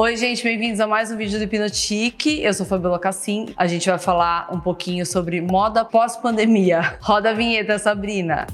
Oi, gente, bem-vindos a mais um vídeo do Hipnotique. Eu sou Fabiola Cassim. A gente vai falar um pouquinho sobre moda pós-pandemia. Roda a vinheta, Sabrina.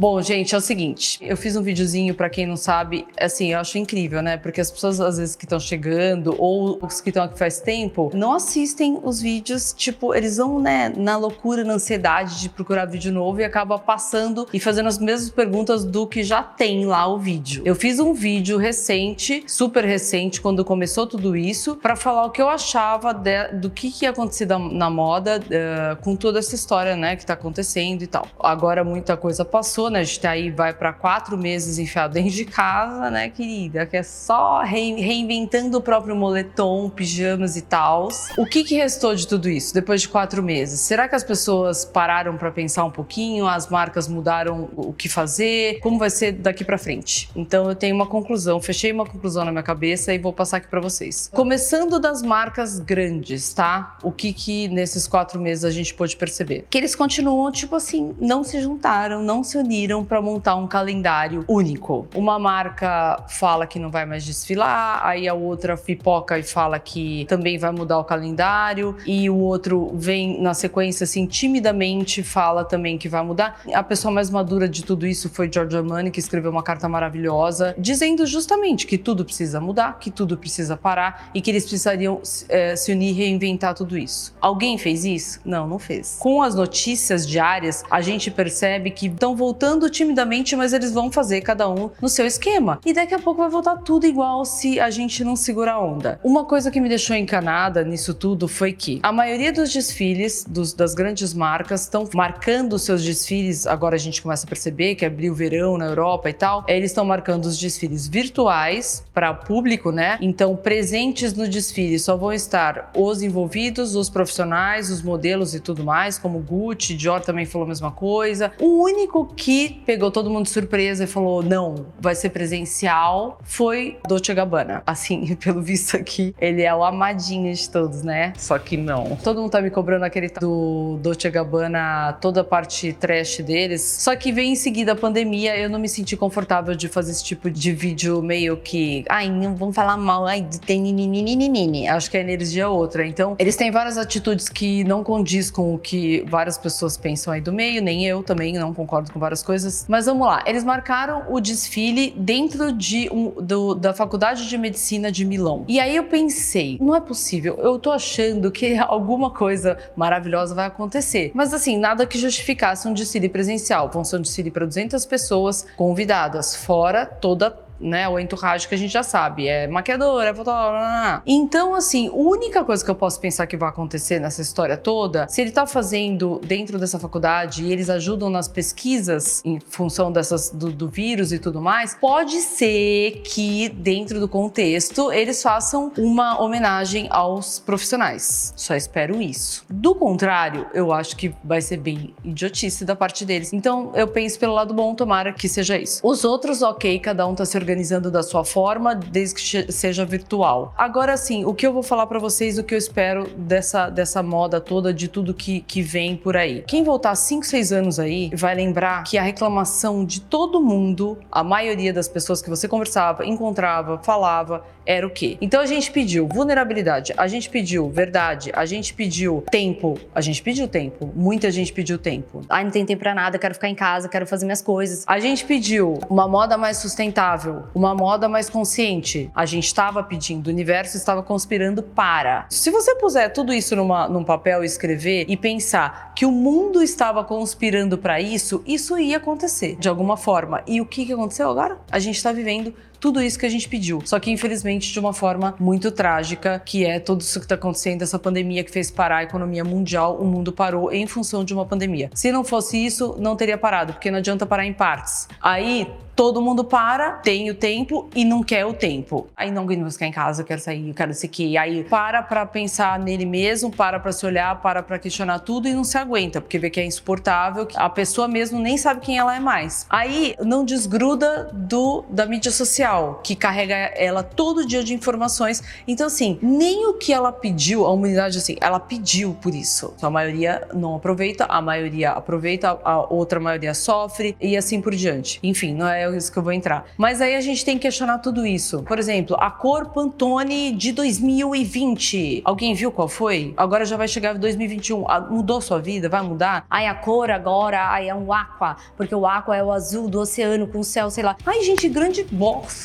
Bom, gente, é o seguinte, eu fiz um videozinho para quem não sabe, assim, eu acho incrível, né? Porque as pessoas às vezes que estão chegando ou os que estão aqui faz tempo, não assistem os vídeos, tipo, eles vão, né, na loucura, na ansiedade de procurar vídeo novo e acaba passando e fazendo as mesmas perguntas do que já tem lá o vídeo. Eu fiz um vídeo recente, super recente, quando começou tudo isso, para falar o que eu achava de, do que, que ia acontecer na moda uh, com toda essa história, né, que tá acontecendo e tal. Agora muita coisa passou, né? A gente tá aí, vai para quatro meses enfiado dentro de casa, né, querida? Que é só reinventando o próprio moletom, pijamas e tal. O que, que restou de tudo isso depois de quatro meses? Será que as pessoas pararam para pensar um pouquinho? As marcas mudaram o que fazer? Como vai ser daqui para frente? Então eu tenho uma conclusão, fechei uma conclusão na minha cabeça e vou passar aqui para vocês. Começando das marcas grandes, tá? O que que nesses quatro meses a gente pôde perceber? Que eles continuam, tipo assim, não se juntaram, não se uniram uniram para montar um calendário único. Uma marca fala que não vai mais desfilar, aí a outra pipoca e fala que também vai mudar o calendário, e o outro vem na sequência assim timidamente fala também que vai mudar. A pessoa mais madura de tudo isso foi Giorgio Armani, que escreveu uma carta maravilhosa dizendo justamente que tudo precisa mudar, que tudo precisa parar e que eles precisariam é, se unir e reinventar tudo isso. Alguém fez isso? Não, não fez. Com as notícias diárias, a gente percebe que estão voltando voltando timidamente, mas eles vão fazer cada um no seu esquema. E daqui a pouco vai voltar tudo igual se a gente não segurar a onda. Uma coisa que me deixou encanada nisso tudo foi que a maioria dos desfiles dos, das grandes marcas estão marcando seus desfiles. Agora a gente começa a perceber que abriu o verão na Europa e tal. Eles estão marcando os desfiles virtuais para público, né? Então, presentes no desfile só vão estar os envolvidos, os profissionais, os modelos e tudo mais, como Gucci, Dior também falou a mesma coisa. O único que pegou todo mundo de surpresa e falou: não, vai ser presencial, foi Dolce Gabbana. Assim, pelo visto aqui, ele é o amadinho de todos, né? Só que não. Todo mundo tá me cobrando aquele do Dolce Gabbana, toda a parte trash deles. Só que veio em seguida a pandemia, eu não me senti confortável de fazer esse tipo de vídeo meio que. Ai, não vamos falar mal, ai, tem nininini. Acho que a energia é outra. Então, eles têm várias atitudes que não condiz com o que várias pessoas pensam aí do meio, nem eu também não concordo com várias coisas. Mas vamos lá, eles marcaram o desfile dentro de um, do, da Faculdade de Medicina de Milão. E aí eu pensei, não é possível, eu tô achando que alguma coisa maravilhosa vai acontecer. Mas assim, nada que justificasse um desfile presencial. Vão ser um desfile para 200 pessoas convidadas, fora toda né? O entourage que a gente já sabe, é maquiador, é fotógrafo. Então, assim, a única coisa que eu posso pensar que vai acontecer nessa história toda, se ele tá fazendo dentro dessa faculdade e eles ajudam nas pesquisas em função dessas do, do vírus e tudo mais, pode ser que dentro do contexto eles façam uma homenagem aos profissionais. Só espero isso. Do contrário, eu acho que vai ser bem idiotice da parte deles. Então, eu penso pelo lado bom, tomara que seja isso. Os outros, ok, cada um tá se organizando organizando da sua forma, desde que seja virtual. Agora sim, o que eu vou falar para vocês, o que eu espero dessa, dessa moda toda, de tudo que, que vem por aí. Quem voltar 5, 6 anos aí, vai lembrar que a reclamação de todo mundo, a maioria das pessoas que você conversava, encontrava, falava, era o quê? Então a gente pediu vulnerabilidade, a gente pediu verdade, a gente pediu tempo, a gente pediu tempo, muita gente pediu tempo. Ai, não tem tempo pra nada, quero ficar em casa, quero fazer minhas coisas. A gente pediu uma moda mais sustentável, uma moda mais consciente. A gente estava pedindo, o universo estava conspirando para. Se você puser tudo isso numa, num papel e escrever e pensar que o mundo estava conspirando para isso, isso ia acontecer de alguma forma. E o que, que aconteceu agora? A gente está vivendo tudo isso que a gente pediu. Só que, infelizmente, de uma forma muito trágica, que é tudo isso que está acontecendo, essa pandemia que fez parar a economia mundial, o mundo parou em função de uma pandemia. Se não fosse isso, não teria parado, porque não adianta parar em partes. Aí todo mundo para, tem o tempo e não quer o tempo. Aí não aguento ficar em casa, eu quero sair, eu quero sei que. Aí para pra pensar nele mesmo, para pra se olhar, para pra questionar tudo e não se aguenta, porque vê que é insuportável, a pessoa mesmo nem sabe quem ela é mais. Aí não desgruda do da mídia social que carrega ela todo dia de informações. Então, assim, nem o que ela pediu, a humanidade, assim, ela pediu por isso. Então, a maioria não aproveita, a maioria aproveita, a outra maioria sofre e assim por diante. Enfim, não é isso que eu vou entrar. Mas aí a gente tem que questionar tudo isso. Por exemplo, a cor Pantone de 2020. Alguém viu qual foi? Agora já vai chegar 2021. Ah, mudou sua vida? Vai mudar? Ai, a cor agora, ai, é um aqua, porque o aqua é o azul do oceano com o céu, sei lá. Ai, gente, grande bosta.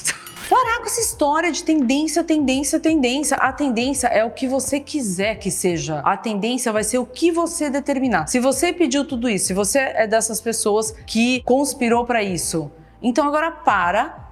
Parar com essa história de tendência, tendência, tendência. A tendência é o que você quiser que seja. A tendência vai ser o que você determinar. Se você pediu tudo isso, se você é dessas pessoas que conspirou para isso, então agora para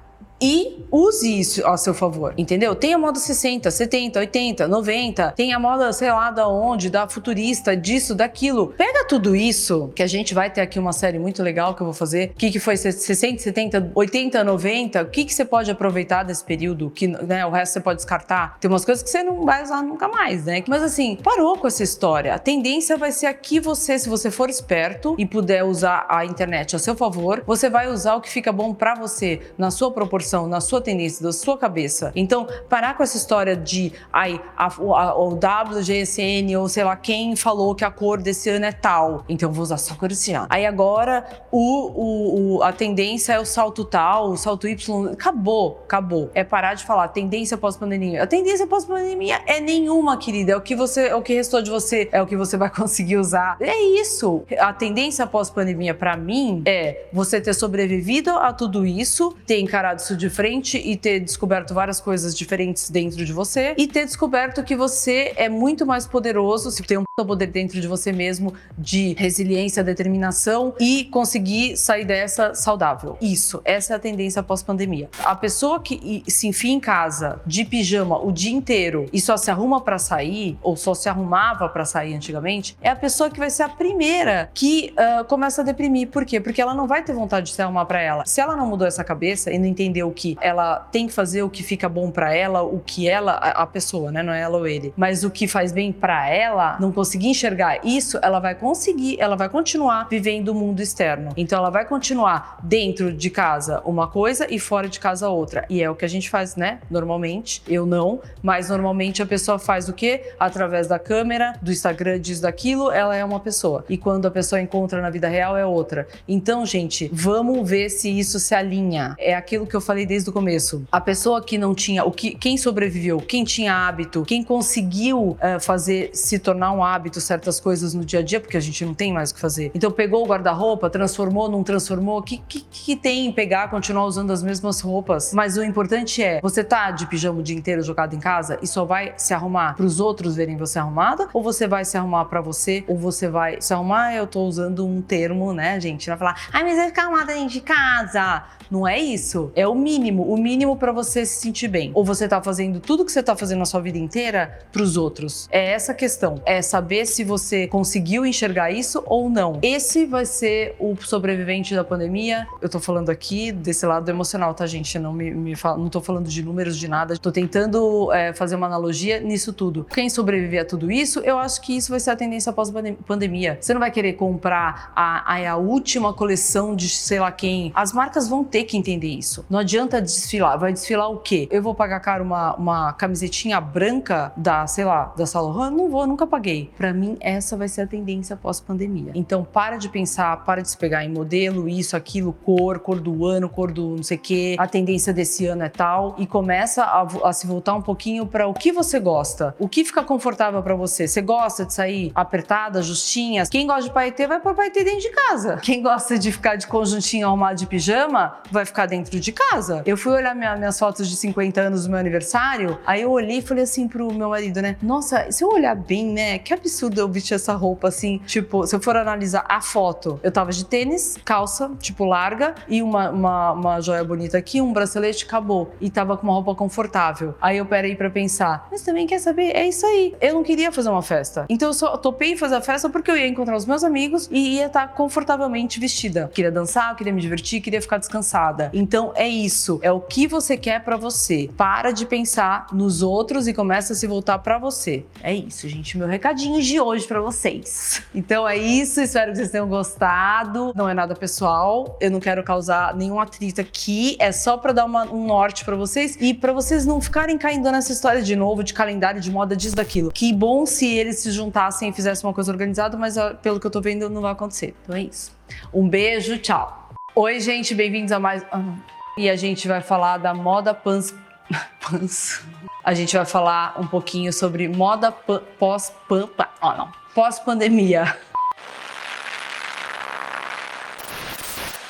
e use isso a seu favor, entendeu? Tem a moda 60, 70, 80, 90, tem a moda, sei lá, da onde, da futurista, disso, daquilo. Pega tudo isso, que a gente vai ter aqui uma série muito legal que eu vou fazer. O que, que foi 60, 70, 80, 90? O que, que você pode aproveitar desse período? Que né, o resto você pode descartar. Tem umas coisas que você não vai usar nunca mais, né? Mas assim, parou com essa história. A tendência vai ser aqui você, se você for esperto e puder usar a internet a seu favor, você vai usar o que fica bom para você na sua proporção na sua tendência, da sua cabeça. Então, parar com essa história de ai, a, a, o WGSN ou sei lá quem falou que a cor desse ano é tal, então vou usar só a cor desse ano. Aí agora o, o, o, a tendência é o salto tal, o salto Y. Acabou, acabou. É parar de falar tendência pós-pandemia. A tendência pós-pandemia é nenhuma, querida. É o que você, é o que restou de você, é o que você vai conseguir usar. É isso. A tendência pós-pandemia para mim é você ter sobrevivido a tudo isso, ter encarado isso de frente e ter descoberto várias coisas diferentes dentro de você e ter descoberto que você é muito mais poderoso, se tem um poder dentro de você mesmo de resiliência, determinação e conseguir sair dessa saudável. Isso, essa é a tendência pós-pandemia. A pessoa que se enfia em casa de pijama o dia inteiro e só se arruma para sair ou só se arrumava para sair antigamente, é a pessoa que vai ser a primeira que uh, começa a deprimir. Por quê? Porque ela não vai ter vontade de se arrumar para ela. Se ela não mudou essa cabeça e não entendeu que ela tem que fazer o que fica bom para ela, o que ela, a pessoa, né, não é ela ou ele, mas o que faz bem para ela, não conseguir enxergar isso, ela vai conseguir, ela vai continuar vivendo o mundo externo. Então ela vai continuar dentro de casa uma coisa e fora de casa outra. E é o que a gente faz, né? Normalmente, eu não, mas normalmente a pessoa faz o quê? Através da câmera, do Instagram, diz daquilo, ela é uma pessoa. E quando a pessoa encontra na vida real é outra. Então, gente, vamos ver se isso se alinha. É aquilo que eu falei falei desde o começo. A pessoa que não tinha, o que, quem sobreviveu, quem tinha hábito, quem conseguiu uh, fazer se tornar um hábito certas coisas no dia a dia, porque a gente não tem mais o que fazer. Então pegou o guarda-roupa, transformou, não transformou, o que, que, que tem em pegar, continuar usando as mesmas roupas? Mas o importante é, você tá de pijama o dia inteiro jogado em casa e só vai se arrumar para os outros verem você arrumada? Ou você vai se arrumar para você? Ou você vai se arrumar? Eu tô usando um termo, né, gente? Vai falar, ai, mas vai ficar arrumada dentro de casa. Não é isso. É o mínimo, o mínimo para você se sentir bem. Ou você tá fazendo tudo que você tá fazendo na sua vida inteira para os outros. É essa questão. É saber se você conseguiu enxergar isso ou não. Esse vai ser o sobrevivente da pandemia. Eu tô falando aqui desse lado emocional, tá, gente? não me, me fala, não tô falando de números de nada. Tô tentando é, fazer uma analogia nisso tudo. Quem sobreviver a tudo isso, eu acho que isso vai ser a tendência pós-pandemia. Você não vai querer comprar a, a, a última coleção de sei lá quem. As marcas vão ter que entender isso. Não adianta desfilar. Vai desfilar o quê? Eu vou pagar caro uma, uma camisetinha branca da, sei lá, da Saint Não vou, nunca paguei. Para mim, essa vai ser a tendência pós-pandemia. Então, para de pensar, para de se pegar em modelo, isso, aquilo, cor, cor do ano, cor do não sei o quê. A tendência desse ano é tal. E começa a, a se voltar um pouquinho para o que você gosta. O que fica confortável para você? Você gosta de sair apertada, justinha? Quem gosta de paetê vai pôr paetê dentro de casa. Quem gosta de ficar de conjuntinho arrumado de pijama vai ficar dentro de casa. Eu fui olhar minha, minhas fotos de 50 anos do meu aniversário, aí eu olhei e falei assim pro meu marido, né? Nossa, se eu olhar bem, né? Que absurdo eu vestir essa roupa assim. Tipo, se eu for analisar a foto, eu tava de tênis, calça, tipo, larga, e uma, uma, uma joia bonita aqui, um bracelete, acabou. E tava com uma roupa confortável. Aí eu parei pra pensar, mas também quer saber? É isso aí. Eu não queria fazer uma festa. Então eu só topei fazer a festa porque eu ia encontrar os meus amigos e ia estar confortavelmente vestida. Queria dançar, queria me divertir, queria ficar descansada. Então é isso isso. É o que você quer para você. Para de pensar nos outros e começa a se voltar para você. É isso, gente. Meu recadinho de hoje para vocês. Então é isso. Espero que vocês tenham gostado. Não é nada pessoal. Eu não quero causar nenhum atrito aqui. É só para dar uma, um norte para vocês e para vocês não ficarem caindo nessa história de novo de calendário, de moda, disso, daquilo. Que bom se eles se juntassem e fizessem uma coisa organizada, mas pelo que eu tô vendo, não vai acontecer. Então é isso. Um beijo, tchau. Oi, gente, bem-vindos a mais. Ah, e a gente vai falar da moda pans. pans. A gente vai falar um pouquinho sobre moda pós-pandemia. Pós